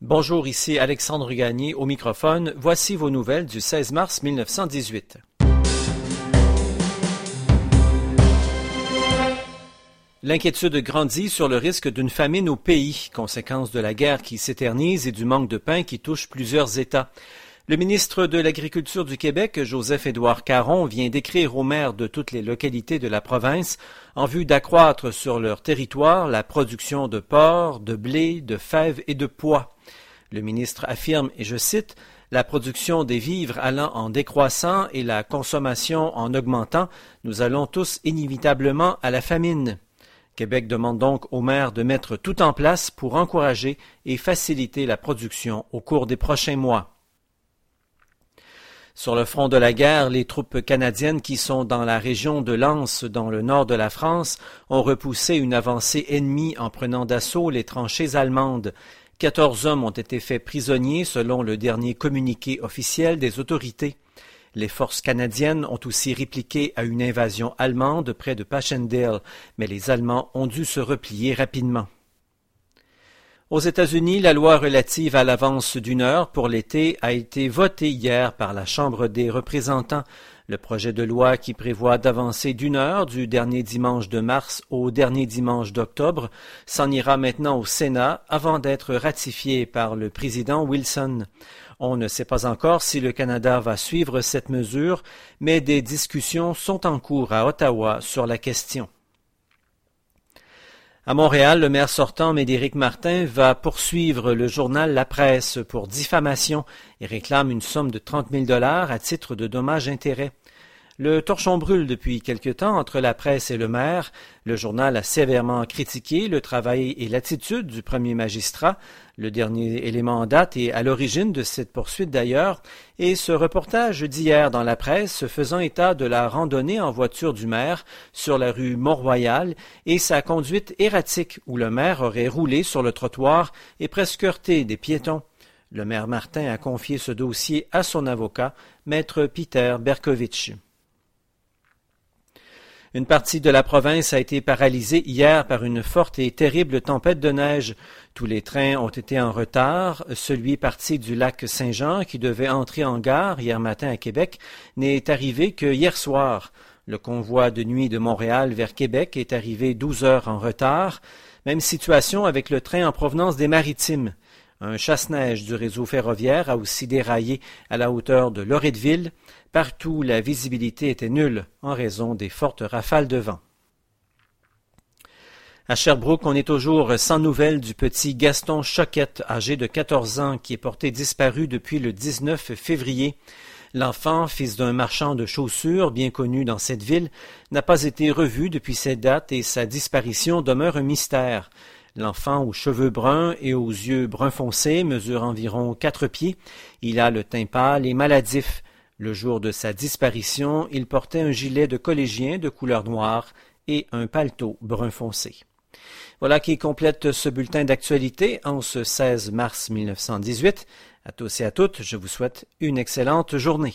Bonjour, ici Alexandre Gagné au microphone. Voici vos nouvelles du 16 mars 1918. L'inquiétude grandit sur le risque d'une famine au pays, conséquence de la guerre qui s'éternise et du manque de pain qui touche plusieurs États. Le ministre de l'Agriculture du Québec, Joseph-Édouard Caron, vient d'écrire aux maires de toutes les localités de la province en vue d'accroître sur leur territoire la production de porc, de blé, de fèves et de pois. Le ministre affirme, et je cite, la production des vivres allant en décroissant et la consommation en augmentant, nous allons tous inévitablement à la famine. Québec demande donc aux maires de mettre tout en place pour encourager et faciliter la production au cours des prochains mois. Sur le front de la guerre, les troupes canadiennes qui sont dans la région de Lens, dans le nord de la France, ont repoussé une avancée ennemie en prenant d'assaut les tranchées allemandes. Quatorze hommes ont été faits prisonniers selon le dernier communiqué officiel des autorités. Les forces canadiennes ont aussi répliqué à une invasion allemande près de Passchendaele, mais les Allemands ont dû se replier rapidement. Aux États-Unis, la loi relative à l'avance d'une heure pour l'été a été votée hier par la Chambre des représentants. Le projet de loi qui prévoit d'avancer d'une heure du dernier dimanche de mars au dernier dimanche d'octobre s'en ira maintenant au Sénat avant d'être ratifié par le président Wilson. On ne sait pas encore si le Canada va suivre cette mesure, mais des discussions sont en cours à Ottawa sur la question. À Montréal, le maire sortant, Médéric Martin, va poursuivre le journal La Presse pour diffamation et réclame une somme de trente mille dollars à titre de dommages-intérêts. Le torchon brûle depuis quelque temps entre la presse et le maire. Le journal a sévèrement critiqué le travail et l'attitude du premier magistrat. Le dernier élément en date est à l'origine de cette poursuite d'ailleurs, et ce reportage d'hier dans la presse faisant état de la randonnée en voiture du maire sur la rue Mont-Royal et sa conduite erratique où le maire aurait roulé sur le trottoir et presque heurté des piétons. Le maire Martin a confié ce dossier à son avocat, maître Peter Berkovitch. Une partie de la province a été paralysée hier par une forte et terrible tempête de neige. Tous les trains ont été en retard. Celui parti du lac Saint-Jean, qui devait entrer en gare hier matin à Québec, n'est arrivé que hier soir. Le convoi de nuit de Montréal vers Québec est arrivé douze heures en retard. Même situation avec le train en provenance des Maritimes. Un chasse-neige du réseau ferroviaire a aussi déraillé à la hauteur de Loretteville. Partout, la visibilité était nulle en raison des fortes rafales de vent. À Sherbrooke, on est toujours sans nouvelles du petit Gaston Choquette, âgé de 14 ans, qui est porté disparu depuis le 19 février. L'enfant, fils d'un marchand de chaussures bien connu dans cette ville, n'a pas été revu depuis cette date et sa disparition demeure un mystère. L'enfant aux cheveux bruns et aux yeux brun foncé mesure environ quatre pieds. Il a le teint pâle et maladif. Le jour de sa disparition, il portait un gilet de collégien de couleur noire et un paletot brun foncé. Voilà qui complète ce bulletin d'actualité en ce 16 mars 1918. À tous et à toutes, je vous souhaite une excellente journée.